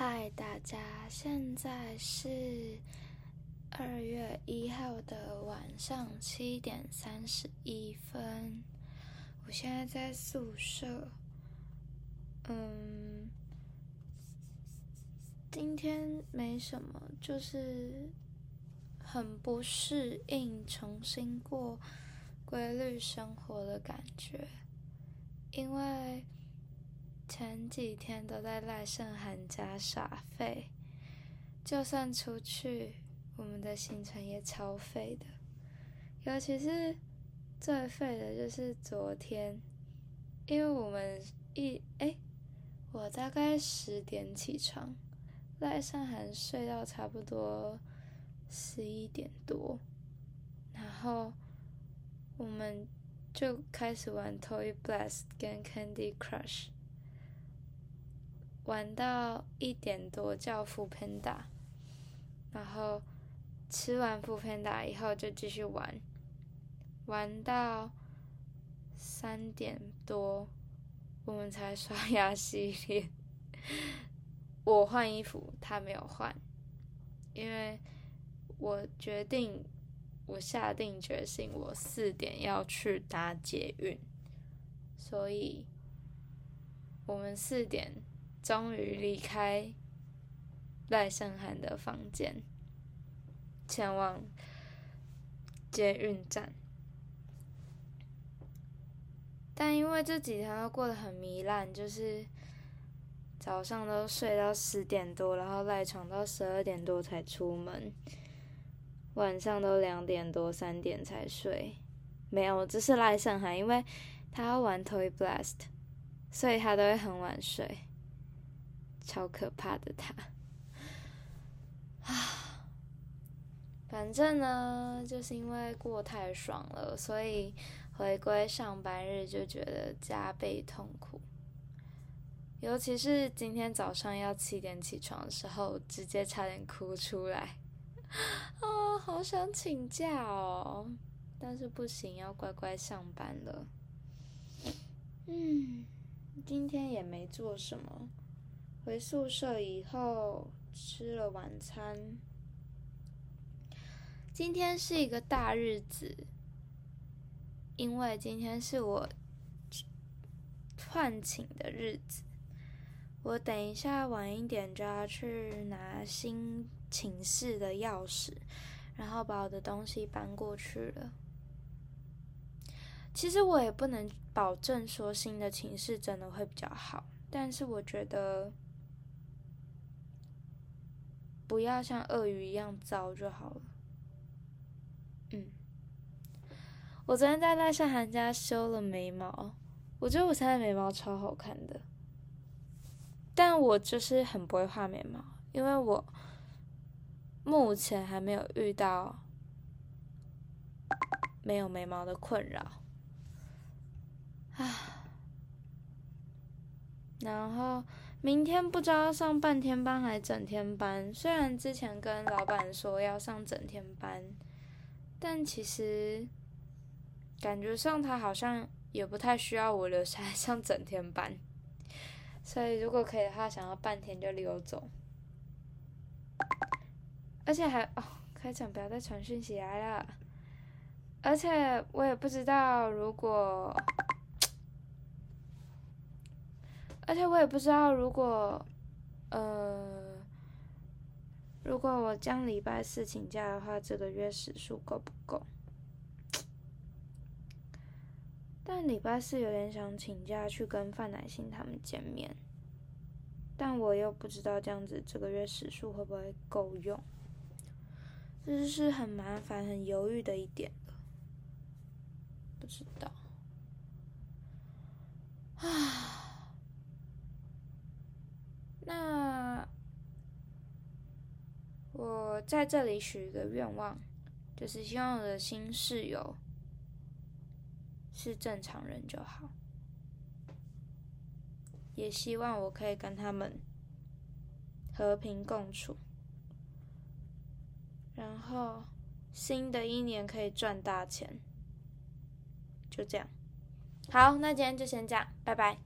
嗨，大家，现在是二月一号的晚上七点三十一分。我现在在宿舍，嗯，今天没什么，就是很不适应重新过规律生活的感觉，因为。前几天都在赖胜涵家耍废，就算出去，我们的行程也超废的。尤其是最废的就是昨天，因为我们一哎，我大概十点起床，赖胜涵睡到差不多十一点多，然后我们就开始玩 Toy Blast 跟 Candy Crush。玩到一点多叫副喷打，然后吃完副喷打以后就继续玩，玩到三点多我们才刷牙洗脸。我换衣服，他没有换，因为我决定，我下定决心，我四点要去搭捷运，所以我们四点。终于离开赖胜涵的房间，前往捷运站。但因为这几天都过得很糜烂，就是早上都睡到十点多，然后赖床到十二点多才出门，晚上都两点多、三点才睡。没有，这是赖胜涵，因为他要玩 Toy Blast，所以他都会很晚睡。超可怕的他，啊！反正呢，就是因为过太爽了，所以回归上班日就觉得加倍痛苦。尤其是今天早上要七点起床的时候，直接差点哭出来。啊，好想请假哦，但是不行，要乖乖上班了。嗯，今天也没做什么。回宿舍以后吃了晚餐。今天是一个大日子，因为今天是我换寝的日子。我等一下晚一点就要去拿新寝室的钥匙，然后把我的东西搬过去了。其实我也不能保证说新的寝室真的会比较好，但是我觉得。不要像鳄鱼一样糟就好了。嗯，我昨天在赖胜涵家修了眉毛，我觉得我现在眉毛超好看的。但我就是很不会画眉毛，因为我目前还没有遇到没有眉毛的困扰。然后。明天不知道上半天班还是整天班。虽然之前跟老板说要上整天班，但其实感觉上他好像也不太需要我留下来上整天班。所以如果可以的话，想要半天就溜走。而且还哦，开场不要再传讯息来了。而且我也不知道如果。而且我也不知道，如果，呃，如果我将礼拜四请假的话，这个月时数够不够？但礼拜四有点想请假去跟范乃馨他们见面，但我又不知道这样子这个月时数会不会够用，这是很麻烦、很犹豫的一点不知道，啊。那我在这里许一个愿望，就是希望我的新室友是正常人就好，也希望我可以跟他们和平共处，然后新的一年可以赚大钱，就这样。好，那今天就先这样，拜拜。